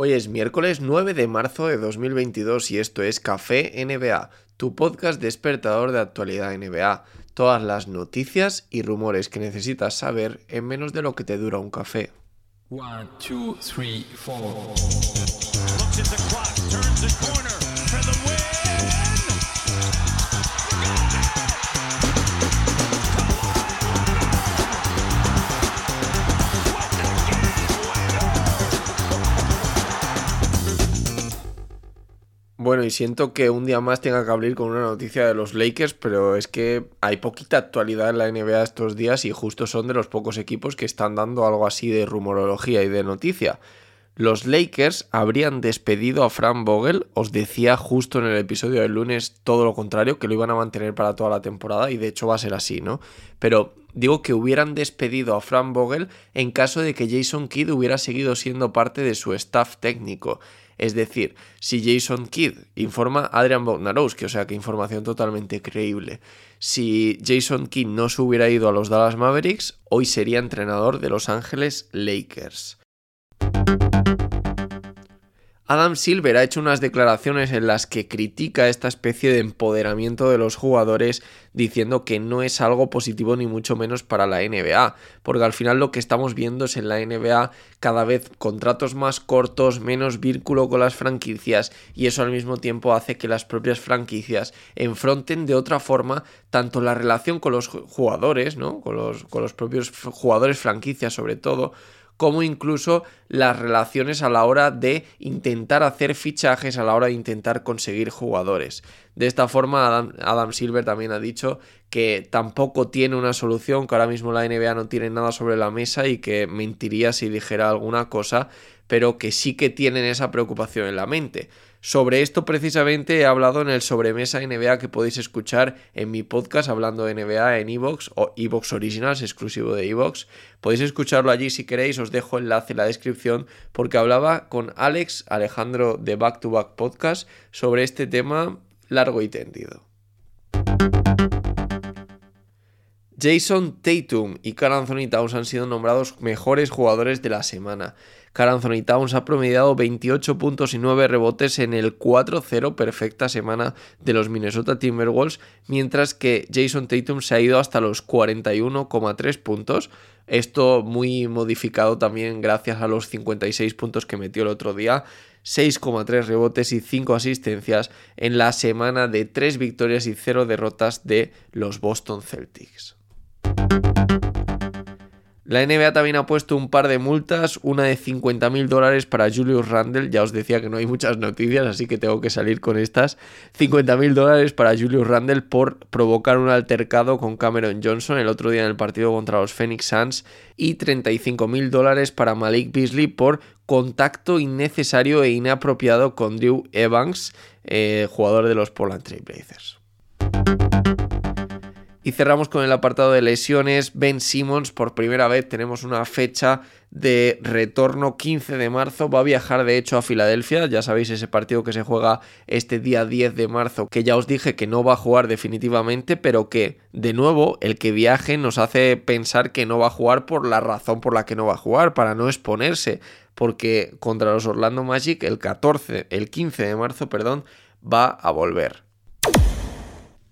Hoy es miércoles 9 de marzo de 2022 y esto es Café NBA, tu podcast despertador de actualidad NBA. Todas las noticias y rumores que necesitas saber en menos de lo que te dura un café. One, two, three, Bueno, y siento que un día más tenga que abrir con una noticia de los Lakers, pero es que hay poquita actualidad en la NBA estos días y justo son de los pocos equipos que están dando algo así de rumorología y de noticia. Los Lakers habrían despedido a Frank Vogel, os decía justo en el episodio del lunes todo lo contrario, que lo iban a mantener para toda la temporada y de hecho va a ser así, ¿no? Pero digo que hubieran despedido a Frank Vogel en caso de que Jason Kidd hubiera seguido siendo parte de su staff técnico. Es decir, si Jason Kidd informa a Adrian Bogdanowski, o sea que información totalmente creíble. Si Jason Kidd no se hubiera ido a los Dallas Mavericks, hoy sería entrenador de Los Ángeles Lakers. Adam Silver ha hecho unas declaraciones en las que critica esta especie de empoderamiento de los jugadores diciendo que no es algo positivo ni mucho menos para la NBA, porque al final lo que estamos viendo es en la NBA cada vez contratos más cortos, menos vínculo con las franquicias y eso al mismo tiempo hace que las propias franquicias enfrenten de otra forma tanto la relación con los jugadores, ¿no? con, los, con los propios jugadores franquicias sobre todo, como incluso las relaciones a la hora de intentar hacer fichajes, a la hora de intentar conseguir jugadores. De esta forma, Adam, Silver también ha dicho que tampoco tiene una solución, que ahora mismo la NBA no tiene nada sobre la mesa y que mentiría si dijera alguna cosa, pero que sí que tienen esa preocupación en la mente. Sobre esto precisamente he hablado en el sobremesa NBA que podéis escuchar en mi podcast hablando de NBA en Evox o Evox Originals exclusivo de Evox. Podéis escucharlo allí si queréis, os dejo el enlace en la descripción porque hablaba con Alex Alejandro de Back to Back Podcast sobre este tema largo y tendido. Jason Tatum y Carl Anthony Towns han sido nombrados mejores jugadores de la semana. Carl Anthony Towns ha promediado 28 puntos y 9 rebotes en el 4-0 perfecta semana de los Minnesota Timberwolves, mientras que Jason Tatum se ha ido hasta los 41,3 puntos. Esto muy modificado también gracias a los 56 puntos que metió el otro día. 6,3 rebotes y 5 asistencias en la semana de 3 victorias y 0 derrotas de los Boston Celtics. La NBA también ha puesto un par de multas, una de 50 mil dólares para Julius Randle, ya os decía que no hay muchas noticias, así que tengo que salir con estas. 50 mil dólares para Julius Randle por provocar un altercado con Cameron Johnson el otro día en el partido contra los Phoenix Suns y 35 mil dólares para Malik Beasley por contacto innecesario e inapropiado con Drew Evans, eh, jugador de los Portland Trail Blazers. Y cerramos con el apartado de lesiones. Ben Simmons, por primera vez tenemos una fecha de retorno 15 de marzo. Va a viajar de hecho a Filadelfia. Ya sabéis ese partido que se juega este día 10 de marzo, que ya os dije que no va a jugar definitivamente, pero que de nuevo el que viaje nos hace pensar que no va a jugar por la razón por la que no va a jugar, para no exponerse. Porque contra los Orlando Magic el 14, el 15 de marzo, perdón, va a volver.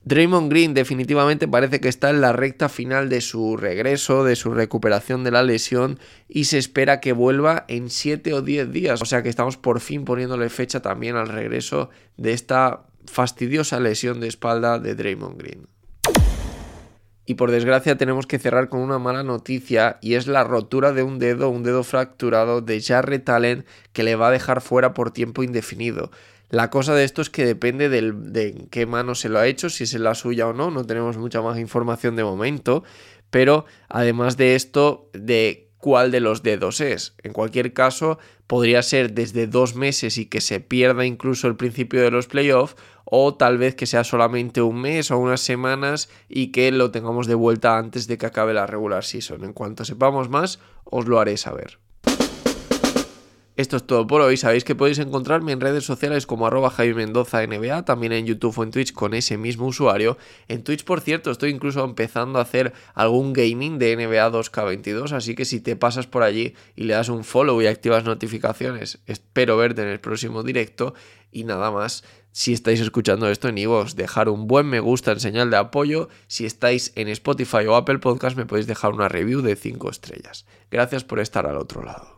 Draymond Green definitivamente parece que está en la recta final de su regreso, de su recuperación de la lesión y se espera que vuelva en 7 o 10 días. O sea que estamos por fin poniéndole fecha también al regreso de esta fastidiosa lesión de espalda de Draymond Green. Y por desgracia tenemos que cerrar con una mala noticia y es la rotura de un dedo, un dedo fracturado de Jarrett Allen que le va a dejar fuera por tiempo indefinido. La cosa de esto es que depende de qué mano se lo ha hecho, si es la suya o no, no tenemos mucha más información de momento, pero además de esto, de cuál de los dedos es. En cualquier caso, podría ser desde dos meses y que se pierda incluso el principio de los playoffs, o tal vez que sea solamente un mes o unas semanas y que lo tengamos de vuelta antes de que acabe la regular season. En cuanto sepamos más, os lo haré saber. Esto es todo por hoy. Sabéis que podéis encontrarme en redes sociales como arroba Javi Mendoza NBA, también en YouTube o en Twitch con ese mismo usuario. En Twitch, por cierto, estoy incluso empezando a hacer algún gaming de NBA 2K22, así que si te pasas por allí y le das un follow y activas notificaciones, espero verte en el próximo directo. Y nada más, si estáis escuchando esto en iVoox, dejar un buen me gusta en señal de apoyo. Si estáis en Spotify o Apple Podcast, me podéis dejar una review de 5 estrellas. Gracias por estar al otro lado.